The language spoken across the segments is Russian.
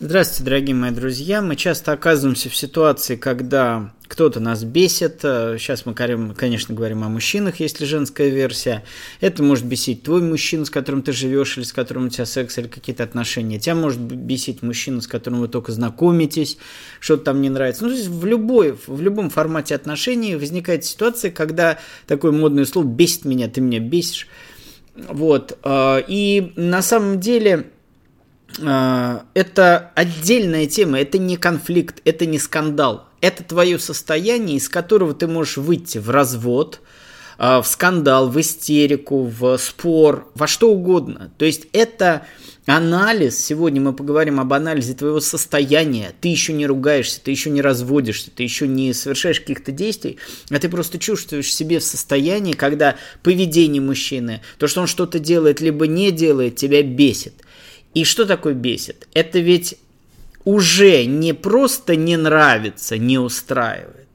Здравствуйте, дорогие мои друзья. Мы часто оказываемся в ситуации, когда кто-то нас бесит. Сейчас мы, конечно, говорим о мужчинах, если женская версия. Это может бесить твой мужчина, с которым ты живешь, или с которым у тебя секс, или какие-то отношения. Тебя может бесить мужчина, с которым вы только знакомитесь, что-то там не нравится. Ну, то есть в, любой, в любом формате отношений возникает ситуация, когда такое модное слово «бесит меня, ты меня бесишь». Вот. А, и на самом деле это отдельная тема, это не конфликт, это не скандал. Это твое состояние, из которого ты можешь выйти в развод, а, в скандал, в истерику, в спор, во что угодно. То есть это анализ, сегодня мы поговорим об анализе твоего состояния, ты еще не ругаешься, ты еще не разводишься, ты еще не совершаешь каких-то действий, а ты просто чувствуешь себе в состоянии, когда поведение мужчины, то, что он что-то делает, либо не делает, тебя бесит. И что такое бесит? Это ведь уже не просто не нравится, не устраивает,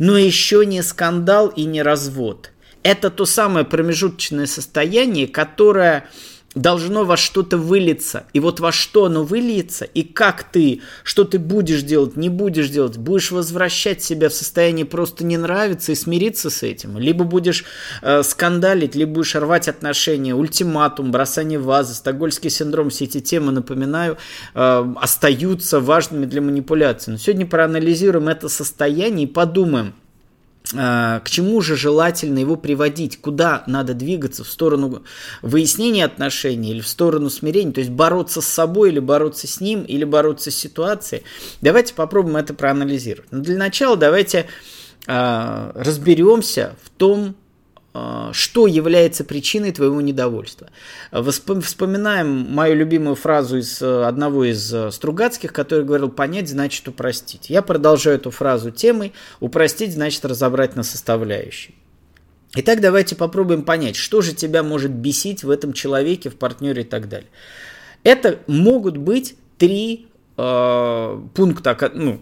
но еще не скандал и не развод. Это то самое промежуточное состояние, которое должно во что-то вылиться. И вот во что оно выльется, и как ты, что ты будешь делать, не будешь делать, будешь возвращать себя в состояние просто не нравится и смириться с этим, либо будешь э, скандалить, либо будешь рвать отношения, ультиматум, бросание вазы, стокгольский синдром, все эти темы, напоминаю, э, остаются важными для манипуляции. Но сегодня проанализируем это состояние и подумаем, к чему же желательно его приводить, куда надо двигаться, в сторону выяснения отношений или в сторону смирения, то есть бороться с собой или бороться с ним, или бороться с ситуацией. Давайте попробуем это проанализировать. Но для начала давайте э, разберемся в том, что является причиной твоего недовольства. Вспоминаем мою любимую фразу из э, одного из э, Стругацких, который говорил «понять значит упростить». Я продолжаю эту фразу темой «упростить значит разобрать на составляющие». Итак, давайте попробуем понять, что же тебя может бесить в этом человеке, в партнере и так далее. Это могут быть три э, пункта, ну,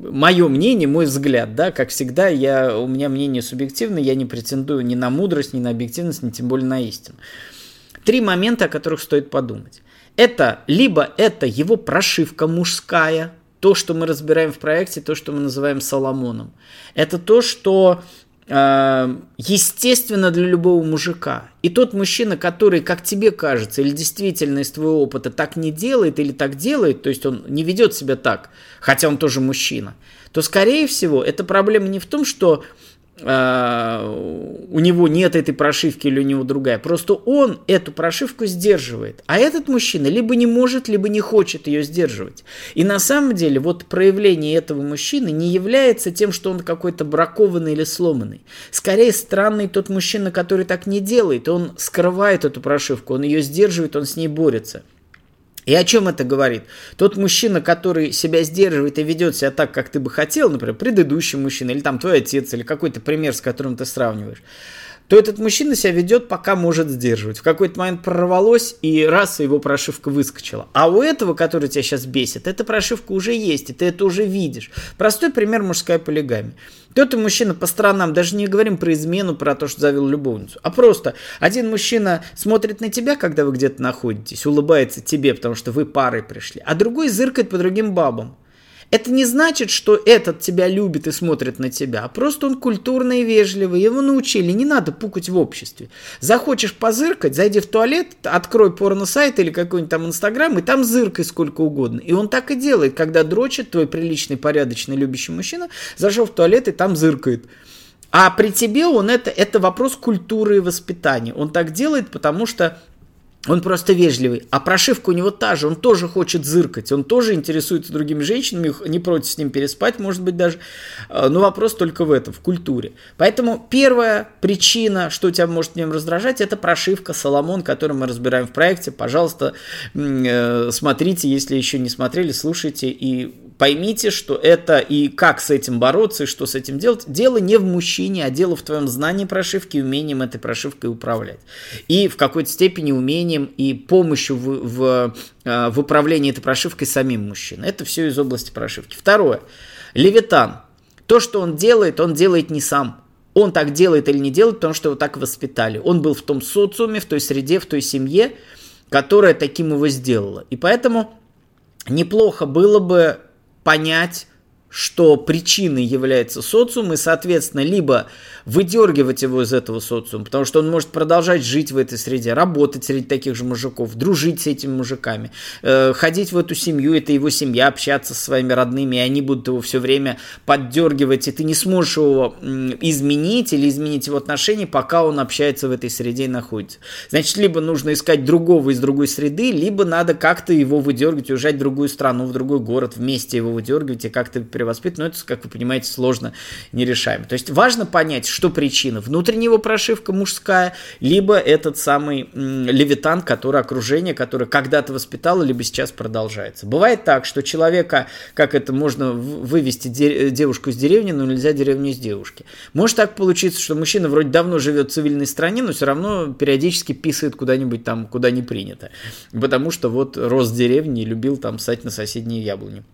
мое мнение, мой взгляд, да, как всегда, я, у меня мнение субъективное, я не претендую ни на мудрость, ни на объективность, ни тем более на истину. Три момента, о которых стоит подумать. Это либо это его прошивка мужская, то, что мы разбираем в проекте, то, что мы называем Соломоном. Это то, что Эм, естественно для любого мужика. И тот мужчина, который, как тебе кажется, или действительно из твоего опыта так не делает или так делает, то есть он не ведет себя так, хотя он тоже мужчина, то, скорее всего, эта проблема не в том, что у него нет этой прошивки или у него другая. Просто он эту прошивку сдерживает. А этот мужчина либо не может, либо не хочет ее сдерживать. И на самом деле вот проявление этого мужчины не является тем, что он какой-то бракованный или сломанный. Скорее странный тот мужчина, который так не делает. Он скрывает эту прошивку, он ее сдерживает, он с ней борется. И о чем это говорит? Тот мужчина, который себя сдерживает и ведет себя так, как ты бы хотел, например, предыдущий мужчина, или там твой отец, или какой-то пример, с которым ты сравниваешь, то этот мужчина себя ведет, пока может сдерживать. В какой-то момент прорвалось, и раз его прошивка выскочила. А у этого, который тебя сейчас бесит, эта прошивка уже есть, и ты это уже видишь. Простой пример мужская полигамия. Кто-то мужчина по сторонам, даже не говорим про измену, про то, что завел любовницу, а просто один мужчина смотрит на тебя, когда вы где-то находитесь, улыбается тебе, потому что вы парой пришли, а другой зыркает по другим бабам. Это не значит, что этот тебя любит и смотрит на тебя, а просто он культурный и вежливый. Его научили, не надо пукать в обществе. Захочешь позыркать, зайди в туалет, открой порно-сайт или какой-нибудь там инстаграм, и там зыркай сколько угодно. И он так и делает, когда дрочит твой приличный, порядочный, любящий мужчина, зашел в туалет и там зыркает. А при тебе он это, это вопрос культуры и воспитания. Он так делает, потому что он просто вежливый. А прошивка у него та же. Он тоже хочет зыркать. Он тоже интересуется другими женщинами. Не против с ним переспать, может быть, даже. А, но вопрос только в этом, в культуре. Поэтому первая причина, что тебя может в нем раздражать, это прошивка Соломон, которую мы разбираем в проекте. Пожалуйста, э, смотрите, если еще не смотрели, слушайте и поймите, что это и как с этим бороться, и что с этим делать. Дело не в мужчине, а дело в твоем знании прошивки умением этой прошивкой управлять. И в какой-то степени умением и помощью в, в, э, в управлении этой прошивкой самим мужчиной. Это все из области прошивки. Второе. Левитан. То, что он делает, он делает не сам. Он так делает или не делает, потому что его так воспитали. Он был в том социуме, в той среде, в той семье, которая таким его сделала. И поэтому неплохо было бы понять, что причиной является социум, и, соответственно, либо выдергивать его из этого социума, потому что он может продолжать жить в этой среде, работать среди таких же мужиков, дружить с этими мужиками, э, ходить в эту семью, это его семья, общаться со своими родными, и они будут его все время поддергивать, и ты не сможешь его изменить или изменить его отношения, пока он общается в этой среде и находится. Значит, либо нужно искать другого из другой среды, либо надо как-то его выдергивать, уезжать в другую страну, в другой город, вместе его выдергивать и как-то перевоспитывать, но это, как вы понимаете, сложно нерешаемо. То есть важно понять, что причина. Внутреннего прошивка мужская, либо этот самый левитан, который окружение, которое когда-то воспитало, либо сейчас продолжается. Бывает так, что человека, как это можно вывести девушку из деревни, но нельзя деревню из девушки. Может так получиться, что мужчина вроде давно живет в цивильной стране, но все равно периодически писает куда-нибудь там, куда не принято. Потому что вот рос в деревне и любил там сать на соседние яблони.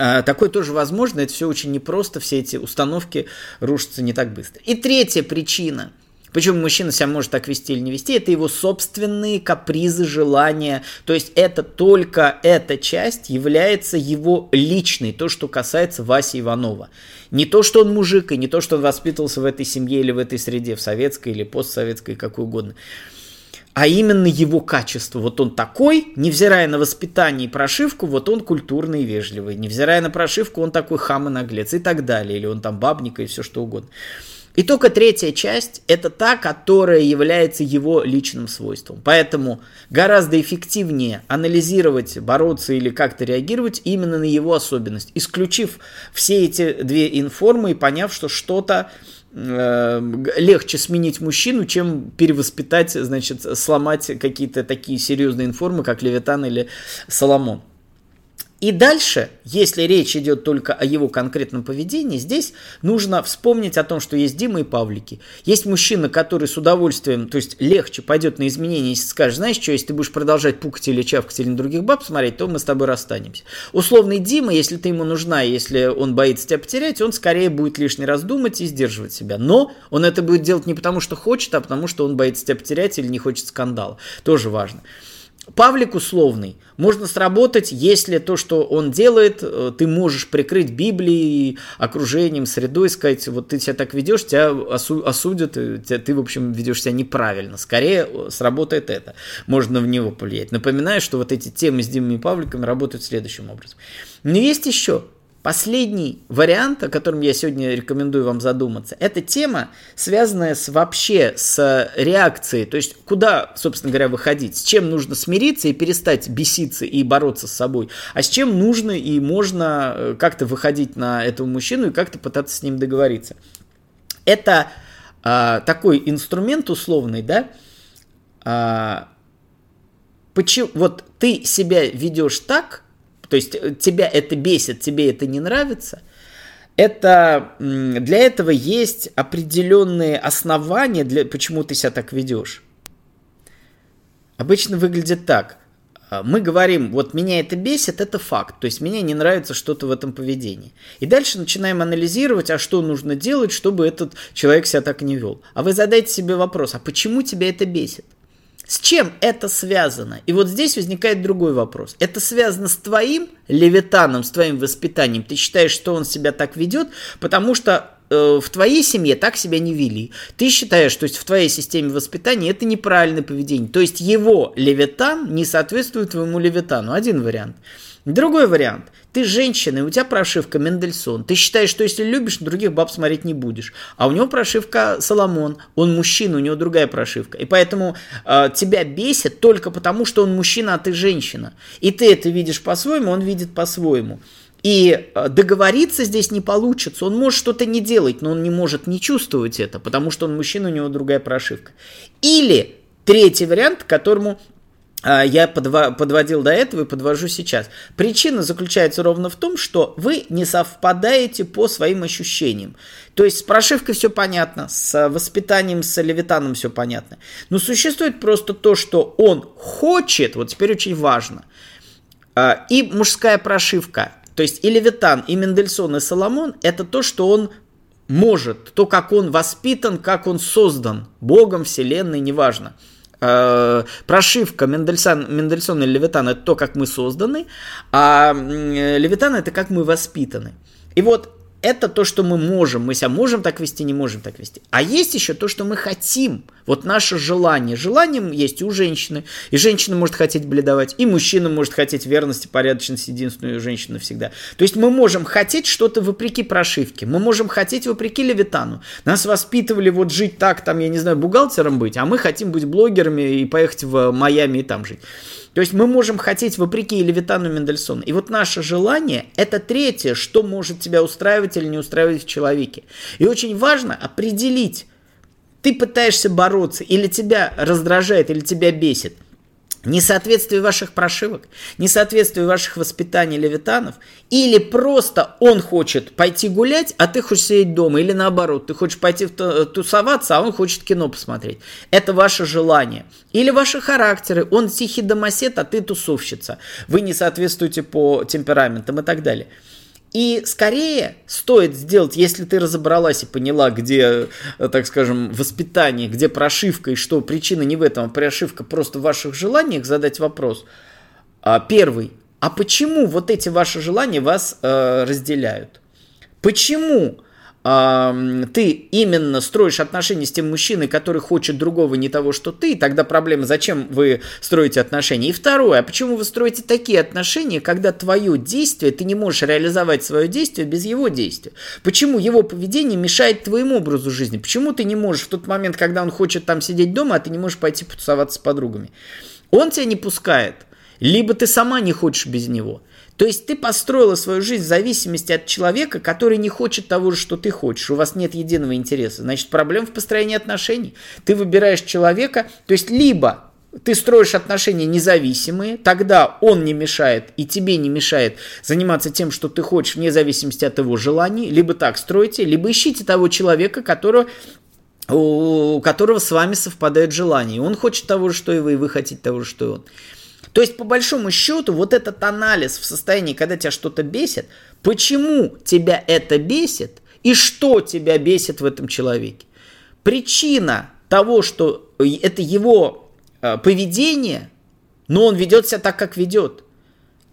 А, такое тоже возможно, это все очень непросто, все эти установки рушатся не так быстро. И третья причина, почему мужчина себя может так вести или не вести, это его собственные капризы, желания. То есть это только эта часть является его личной, то, что касается Васи Иванова. Не то, что он мужик, и не то, что он воспитывался в этой семье или в этой среде, в советской или постсоветской, какой угодно а именно его качество. Вот он такой, невзирая на воспитание и прошивку, вот он культурный и вежливый. Невзирая на прошивку, он такой хам и наглец и так далее. Или он там бабника и все что угодно. И только третья часть – это та, которая является его личным свойством. Поэтому гораздо эффективнее анализировать, бороться или как-то реагировать именно на его особенность, исключив все эти две информы и поняв, что что-то легче сменить мужчину, чем перевоспитать, значит, сломать какие-то такие серьезные информы, как Левитан или Соломон. И дальше, если речь идет только о его конкретном поведении, здесь нужно вспомнить о том, что есть Дима и Павлики. Есть мужчина, который с удовольствием, то есть легче пойдет на изменения, если скажешь, знаешь что, если ты будешь продолжать пукать или чавкать или на других баб смотреть, то мы с тобой расстанемся. Условный Дима, если ты ему нужна, если он боится тебя потерять, он скорее будет лишний раз думать и сдерживать себя. Но он это будет делать не потому, что хочет, а потому, что он боится тебя потерять или не хочет скандала. Тоже важно. Павлик условный можно сработать, если то, что он делает, э, ты можешь прикрыть Библией, окружением, средой, сказать, вот ты себя так ведешь, тебя осудят, э, ты, в общем, ведешь себя неправильно. Скорее э, сработает это. Можно в него повлиять. Напоминаю, что вот эти темы с Димой и Павликом работают следующим образом. Но есть еще Последний вариант, о котором я сегодня рекомендую вам задуматься, это тема, связанная с вообще с реакцией, то есть куда, собственно говоря, выходить, с чем нужно смириться и перестать беситься и бороться с собой, а с чем нужно и можно э, как-то выходить на этого мужчину и как-то пытаться с ним договориться. Это а, такой инструмент условный, да, а, почему, вот ты себя ведешь так, то есть э, тебя это бесит, тебе это не нравится, это для этого есть определенные основания, для, почему ты себя так ведешь. Обычно выглядит так. А, мы говорим, вот меня это бесит, это факт. То есть мне не нравится что-то в этом поведении. И дальше начинаем анализировать, а что нужно делать, чтобы этот человек себя так не вел. А вы задайте себе вопрос, а почему тебя это бесит? С чем это связано? И вот здесь возникает другой вопрос. Это связано с твоим левитаном, с твоим воспитанием. Ты считаешь, что он себя так ведет, потому что э, в твоей семье так себя не вели. Ты считаешь, то есть в твоей системе воспитания это неправильное поведение. То есть его левитан не соответствует твоему левитану. Один вариант. Другой вариант. Ты женщина, и у тебя прошивка Мендельсон. Ты считаешь, что если любишь, других баб смотреть не будешь. А у него прошивка Соломон. Он мужчина, у него другая прошивка. И поэтому э, тебя бесит только потому, что он мужчина, а ты женщина. И ты это видишь по-своему, он видит по-своему. И э, договориться здесь не получится. Он может что-то не делать, но он не может не чувствовать это, потому что он мужчина, у него другая прошивка. Или третий вариант, к которому я подводил до этого и подвожу сейчас. Причина заключается ровно в том, что вы не совпадаете по своим ощущениям. То есть с прошивкой все понятно, с воспитанием, с левитаном все понятно. Но существует просто то, что он хочет, вот теперь очень важно, а, и мужская прошивка, то есть и левитан, и Мендельсон, и Соломон, это то, что он может, то, как он воспитан, как он создан, Богом, Вселенной, неважно – э, прошивка Мендельсон, Мендельсона и Левитана – это то, как мы созданы, а Левитан – это как мы воспитаны. И вот это то, что мы можем. Мы себя можем так вести, не можем так вести. А есть еще то, что мы хотим. Вот наше желание. Желание есть у женщины. И женщина может хотеть бледовать, и мужчина может хотеть верности, порядочности, единственную женщину всегда. То есть мы можем хотеть что-то вопреки прошивке. Мы можем хотеть вопреки Левитану. Нас воспитывали вот жить так, там, я не знаю, бухгалтером быть, а мы хотим быть блогерами и поехать в Майами и там жить. То есть мы можем хотеть вопреки Левитану Мендельсону. И вот наше желание – это третье, что может тебя устраивать или не устраивать в человеке. И очень важно определить, ты пытаешься бороться, или тебя раздражает, или тебя бесит – несоответствие ваших прошивок, несоответствие ваших воспитаний левитанов, или просто он хочет пойти гулять, а ты хочешь сидеть дома, или наоборот, ты хочешь пойти тусоваться, а он хочет кино посмотреть. Это ваше желание. Или ваши характеры, он тихий домосед, а ты тусовщица. Вы не соответствуете по темпераментам и так далее. И скорее стоит сделать, если ты разобралась и поняла, где, так скажем, воспитание, где прошивка и что причина не в этом, а прошивка просто в ваших желаниях, задать вопрос. А, первый. А почему вот эти ваши желания вас э, разделяют? Почему ты именно строишь отношения с тем мужчиной, который хочет другого, не того, что ты, тогда проблема, зачем вы строите отношения. И второе, а почему вы строите такие отношения, когда твое действие, ты не можешь реализовать свое действие без его действия? Почему его поведение мешает твоему образу жизни? Почему ты не можешь в тот момент, когда он хочет там сидеть дома, а ты не можешь пойти потусоваться с подругами? Он тебя не пускает, либо ты сама не хочешь без него – то есть ты построила свою жизнь в зависимости от человека, который не хочет того же, что ты хочешь. У вас нет единого интереса. Значит, проблема в построении отношений. Ты выбираешь человека, то есть либо ты строишь отношения независимые, тогда он не мешает и тебе не мешает заниматься тем, что ты хочешь, вне зависимости от его желаний. Либо так стройте, либо ищите того человека, которого у которого с вами совпадают желания. Он хочет того же, что и вы, и вы хотите того же, что и он. То есть, по большому счету, вот этот анализ в состоянии, когда тебя что-то бесит, почему тебя это бесит и что тебя бесит в этом человеке. Причина того, что это его э, поведение, но он ведет себя так, как ведет.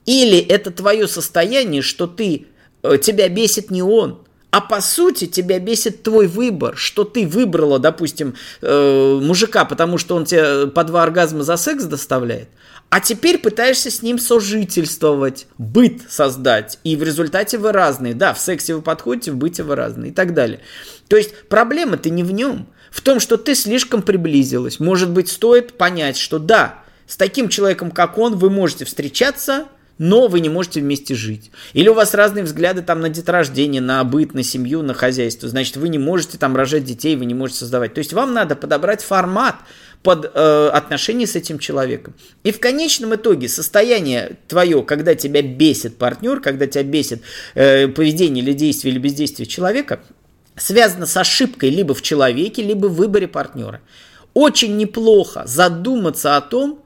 Или это твое состояние, что ты, э, тебя бесит не он, а по сути тебя бесит твой выбор, что ты выбрала, допустим, э, мужика, потому что он тебе по два оргазма за секс доставляет, а теперь пытаешься с ним сожительствовать, быт создать, и в результате вы разные. Да, в сексе вы подходите, в быте вы разные и так далее. То есть проблема-то не в нем, в том, что ты слишком приблизилась. Может быть, стоит понять, что да, с таким человеком, как он, вы можете встречаться, но вы не можете вместе жить. Или у вас разные взгляды там на деторождение, на быт, на семью, на хозяйство. Значит, вы не можете там рожать детей, вы не можете создавать. То есть вам надо подобрать формат под э, отношения с этим человеком. И в конечном итоге состояние твое, когда тебя бесит партнер, когда тебя бесит э, поведение или действие или бездействие человека, связано с ошибкой либо в человеке, либо в выборе партнера. Очень неплохо задуматься о том,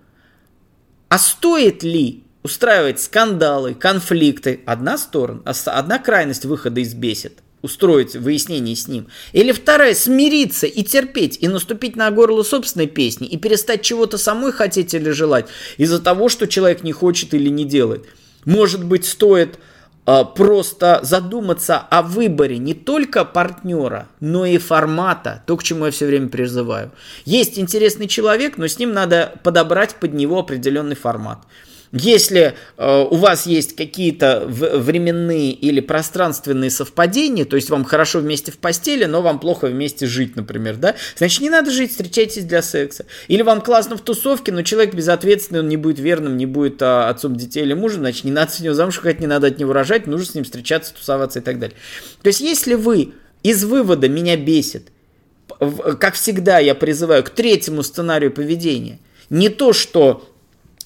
а стоит ли устраивать скандалы, конфликты, одна сторона, одна крайность выхода из бесед, устроить выяснение с ним. Или вторая, смириться и терпеть, и наступить на горло собственной песни, и перестать чего-то самой хотеть или желать из-за того, что человек не хочет или не делает. Может быть, стоит э, просто задуматься о выборе не только партнера, но и формата, то, к чему я все время призываю. Есть интересный человек, но с ним надо подобрать под него определенный формат. Если э, у вас есть какие-то временные или пространственные совпадения, то есть вам хорошо вместе в постели, но вам плохо вместе жить, например, да, значит не надо жить, встречайтесь для секса. Или вам классно в тусовке, но человек безответственный, он не будет верным, не будет а, отцом детей или мужем, значит не надо с него замуж ходить, не надо от него рожать, нужно с ним встречаться, тусоваться и так далее. То есть если вы из вывода меня бесит, как всегда я призываю к третьему сценарию поведения, не то, что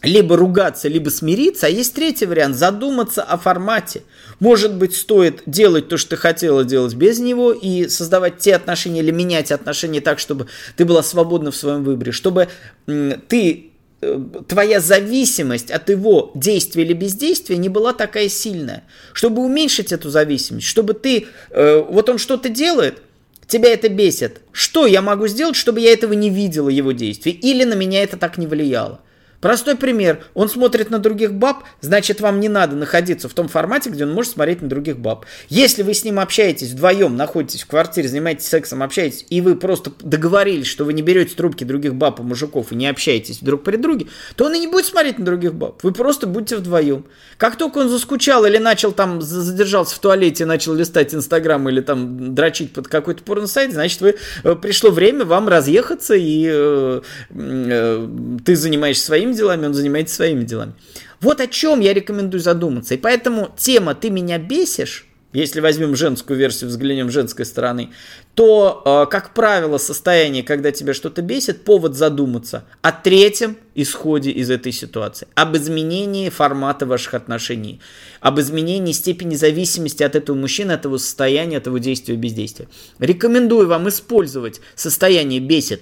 либо ругаться, либо смириться, а есть третий вариант – задуматься о формате. Может быть, стоит делать то, что ты хотела делать без него и создавать те отношения или менять отношения так, чтобы ты была свободна в своем выборе, чтобы ты э, твоя зависимость от его действия или бездействия не была такая сильная. Чтобы уменьшить эту зависимость, чтобы ты, э, вот он что-то делает – тебя это бесит. Что я могу сделать, чтобы я этого не видела, его действий? Или на меня это так не влияло? Простой пример. Он смотрит на других баб, значит, вам не надо находиться в том формате, где он может смотреть на других баб. Если вы с ним общаетесь вдвоем, находитесь в квартире, занимаетесь сексом, общаетесь, и вы просто договорились, что вы не берете трубки других баб и мужиков и не общаетесь друг при друге, то он и не будет смотреть на других баб. Вы просто будете вдвоем. Как только он заскучал или начал там, задержался в туалете, начал листать Инстаграм или там дрочить под какой-то порносайт, значит, вы, э, пришло время вам разъехаться, и э, э, ты занимаешься своим делами, он занимается своими делами. Вот о чем я рекомендую задуматься. И поэтому тема «ты меня бесишь», если возьмем женскую версию, взглянем женской стороны, то, э, как правило, состояние, когда тебя что-то бесит, повод задуматься о третьем исходе из этой ситуации, об изменении формата ваших отношений, об изменении степени зависимости от этого мужчины, от его состояния, от его действия и бездействия. Рекомендую вам использовать состояние бесит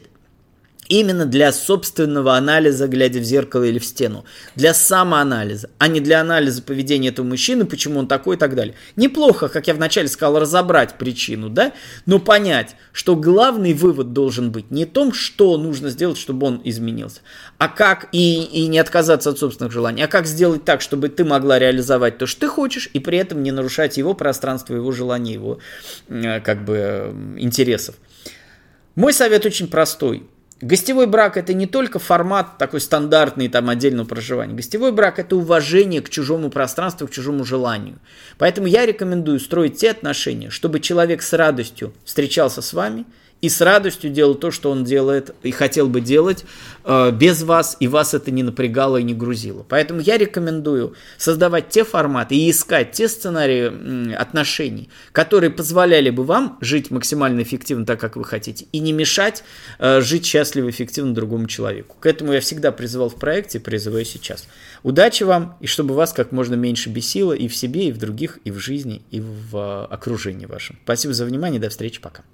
именно для собственного анализа, глядя в зеркало или в стену. Для самоанализа, а не для анализа поведения этого мужчины, почему он такой и так далее. Неплохо, как я вначале сказал, разобрать причину, да, но понять, что главный вывод должен быть не в том, что нужно сделать, чтобы он изменился, а как, и, и не отказаться от собственных желаний, а как сделать так, чтобы ты могла реализовать то, что ты хочешь, и при этом не нарушать его пространство, его желания, его э, как бы интересов. Мой совет очень простой. Гостевой брак это не только формат такой стандартный там отдельного проживания. Гостевой брак это уважение к чужому пространству, к чужому желанию. Поэтому я рекомендую строить те отношения, чтобы человек с радостью встречался с вами – и с радостью делал то, что он делает и хотел бы делать э, без вас, и вас это не напрягало и не грузило. Поэтому я рекомендую создавать те форматы и искать те сценарии отношений, которые позволяли бы вам жить максимально эффективно так, как вы хотите, и не мешать э, жить счастливо и эффективно другому человеку. К этому я всегда призывал в проекте призываю сейчас. Удачи вам, и чтобы вас как можно меньше бесило и в себе, и в других, и в жизни, и в э, окружении вашем. Спасибо за внимание, до встречи, пока.